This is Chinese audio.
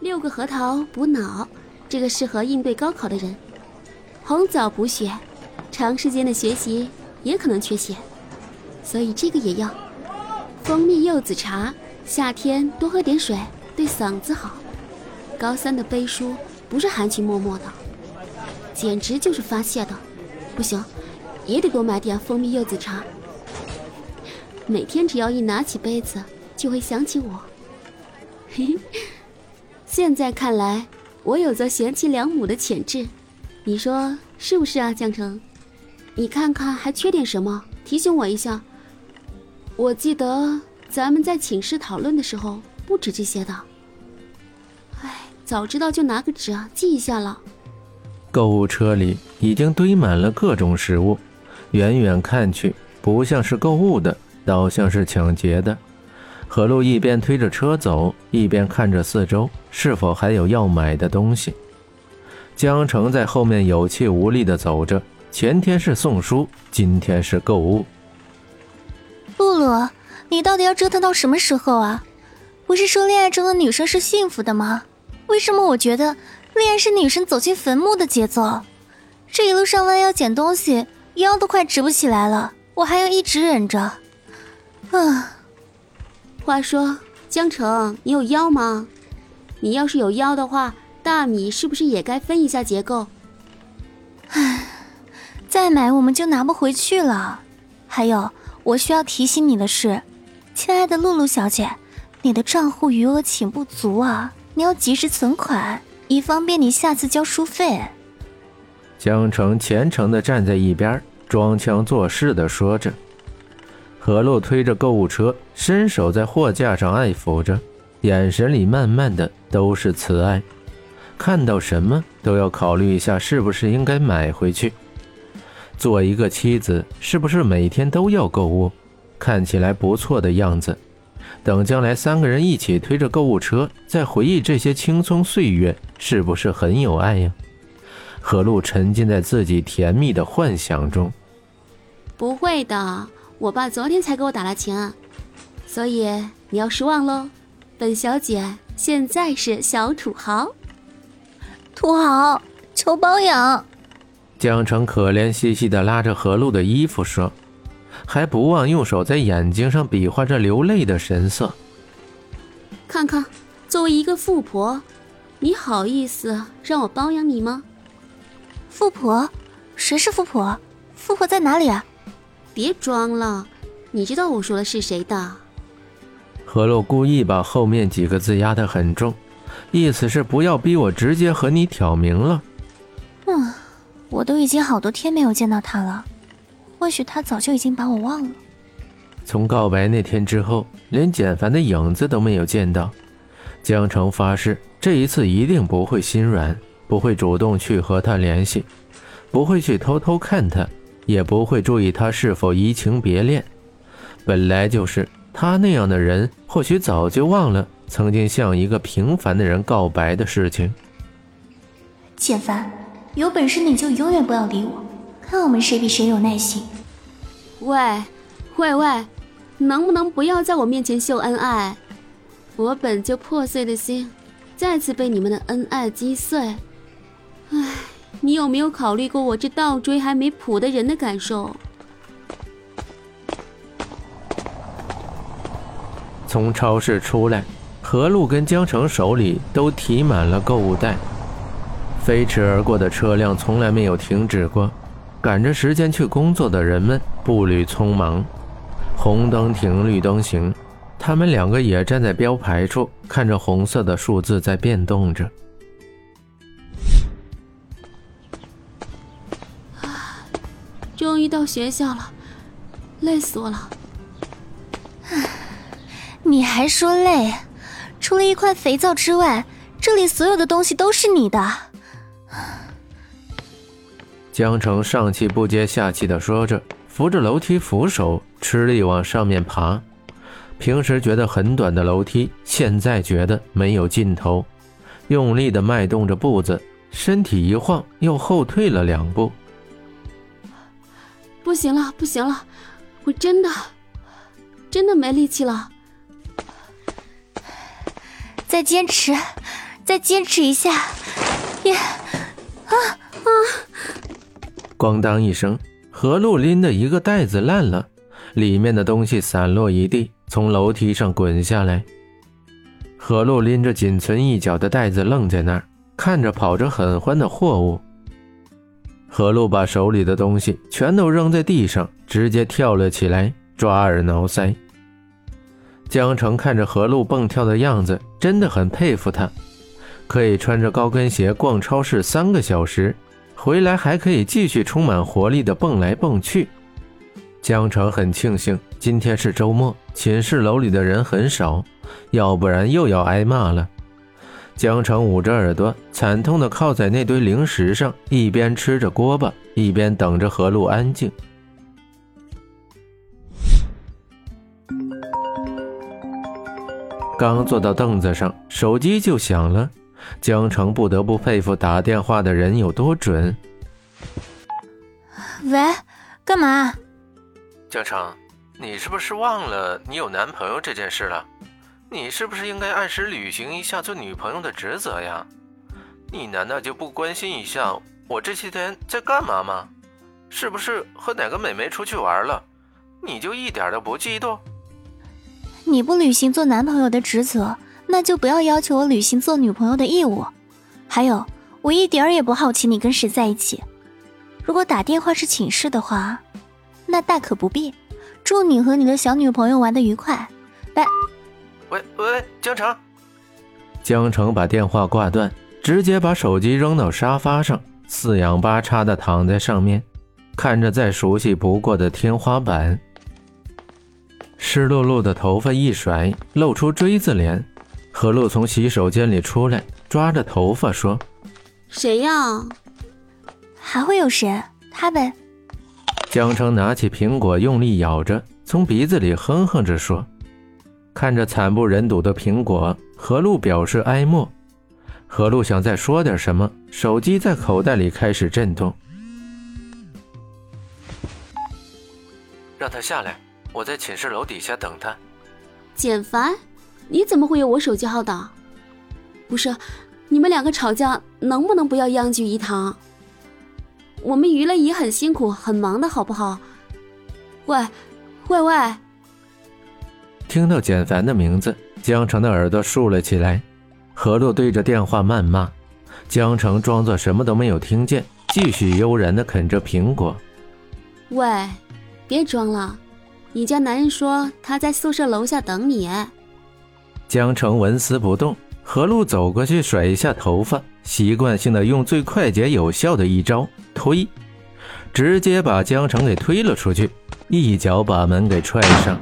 六个核桃补脑，这个适合应对高考的人；红枣补血，长时间的学习也可能缺血，所以这个也要。蜂蜜柚子茶，夏天多喝点水，对嗓子好。高三的背书不是含情脉脉的，简直就是发泄的。不行，也得多买点蜂蜜柚子茶。每天只要一拿起杯子，就会想起我。嘿嘿。现在看来，我有着贤妻良母的潜质，你说是不是啊，江城？你看看还缺点什么，提醒我一下。我记得咱们在寝室讨论的时候不止这些的。哎，早知道就拿个纸啊记一下了。购物车里已经堆满了各种食物，远远看去不像是购物的，倒像是抢劫的。何璐一边推着车走，一边看着四周，是否还有要买的东西。江城在后面有气无力地走着。前天是送书，今天是购物。露露，你到底要折腾到什么时候啊？不是说恋爱中的女生是幸福的吗？为什么我觉得恋爱是女生走进坟墓的节奏？这一路上弯腰捡东西，腰都快直不起来了，我还要一直忍着。啊。话说，江城，你有腰吗？你要是有腰的话，大米是不是也该分一下结构？唉，再买我们就拿不回去了。还有，我需要提醒你的是，亲爱的露露小姐，你的账户余额请不足啊，你要及时存款，以方便你下次交书费。江城虔诚地站在一边，装腔作势地说着。何洛推着购物车，伸手在货架上爱抚着，眼神里慢慢的都是慈爱。看到什么都要考虑一下，是不是应该买回去。做一个妻子，是不是每天都要购物？看起来不错的样子。等将来三个人一起推着购物车，再回忆这些青葱岁月，是不是很有爱呀？何露沉浸在自己甜蜜的幻想中。不会的。我爸昨天才给我打了钱啊，所以你要失望喽。本小姐现在是小土豪，土豪求包养。江城可怜兮兮的拉着何露的衣服说，还不忘用手在眼睛上比划着流泪的神色。看看，作为一个富婆，你好意思让我包养你吗？富婆？谁是富婆？富婆在哪里啊？别装了，你知道我说的是谁的？何洛故意把后面几个字压得很重，意思是不要逼我直接和你挑明了。嗯，我都已经好多天没有见到他了，或许他早就已经把我忘了。从告白那天之后，连简凡的影子都没有见到。江城发誓，这一次一定不会心软，不会主动去和他联系，不会去偷偷看他。也不会注意他是否移情别恋，本来就是他那样的人，或许早就忘了曾经向一个平凡的人告白的事情。简凡，有本事你就永远不要理我，看我们谁比谁有耐心。喂，喂喂，能不能不要在我面前秀恩爱？我本就破碎的心，再次被你们的恩爱击碎，唉。你有没有考虑过我这倒追还没谱的人的感受？从超市出来，何璐跟江城手里都提满了购物袋。飞驰而过的车辆从来没有停止过，赶着时间去工作的人们步履匆忙。红灯停，绿灯行，他们两个也站在标牌处，看着红色的数字在变动着。终于到学校了，累死我了。你还说累？除了一块肥皂之外，这里所有的东西都是你的。江城上气不接下气的说着，扶着楼梯扶手，吃力往上面爬。平时觉得很短的楼梯，现在觉得没有尽头。用力的迈动着步子，身体一晃，又后退了两步。不行了，不行了，我真的，真的没力气了。再坚持，再坚持一下，也啊啊！咣当一声，何露拎的一个袋子烂了，里面的东西散落一地，从楼梯上滚下来。何露拎着仅存一角的袋子愣在那儿，看着跑着很欢的货物。何露把手里的东西全都扔在地上，直接跳了起来，抓耳挠腮。江城看着何露蹦跳的样子，真的很佩服他，可以穿着高跟鞋逛超市三个小时，回来还可以继续充满活力的蹦来蹦去。江城很庆幸今天是周末，寝室楼里的人很少，要不然又要挨骂了。江城捂着耳朵，惨痛地靠在那堆零食上，一边吃着锅巴，一边等着何露安静。刚坐到凳子上，手机就响了。江城不得不佩服打电话的人有多准。喂，干嘛？江城，你是不是忘了你有男朋友这件事了？你是不是应该按时履行一下做女朋友的职责呀？你难道就不关心一下我这些天在干嘛吗？是不是和哪个美眉出去玩了？你就一点都不嫉妒？你不履行做男朋友的职责，那就不要要求我履行做女朋友的义务。还有，我一点儿也不好奇你跟谁在一起。如果打电话是请示的话。那大可不必，祝你和你的小女朋友玩的愉快，拜。喂喂喂，江城。江城把电话挂断，直接把手机扔到沙发上，四仰八叉的躺在上面，看着再熟悉不过的天花板。湿漉漉的头发一甩，露出锥子脸。何露从洗手间里出来，抓着头发说：“谁呀？还会有谁？他呗。”江城拿起苹果，用力咬着，从鼻子里哼哼着说：“看着惨不忍睹的苹果，何露表示哀莫。何露想再说点什么，手机在口袋里开始震动。让他下来，我在寝室楼底下等他。简凡，你怎么会有我手机号的？不是，你们两个吵架，能不能不要殃及一堂？”我们娱乐也很辛苦，很忙的，好不好？喂，喂喂！听到简凡的名字，江城的耳朵竖了起来。何洛对着电话谩骂，江城装作什么都没有听见，继续悠然的啃着苹果。喂，别装了，你家男人说他在宿舍楼下等你。江城纹丝不动。何露走过去，甩一下头发，习惯性的用最快捷有效的一招推，直接把江城给推了出去，一脚把门给踹上。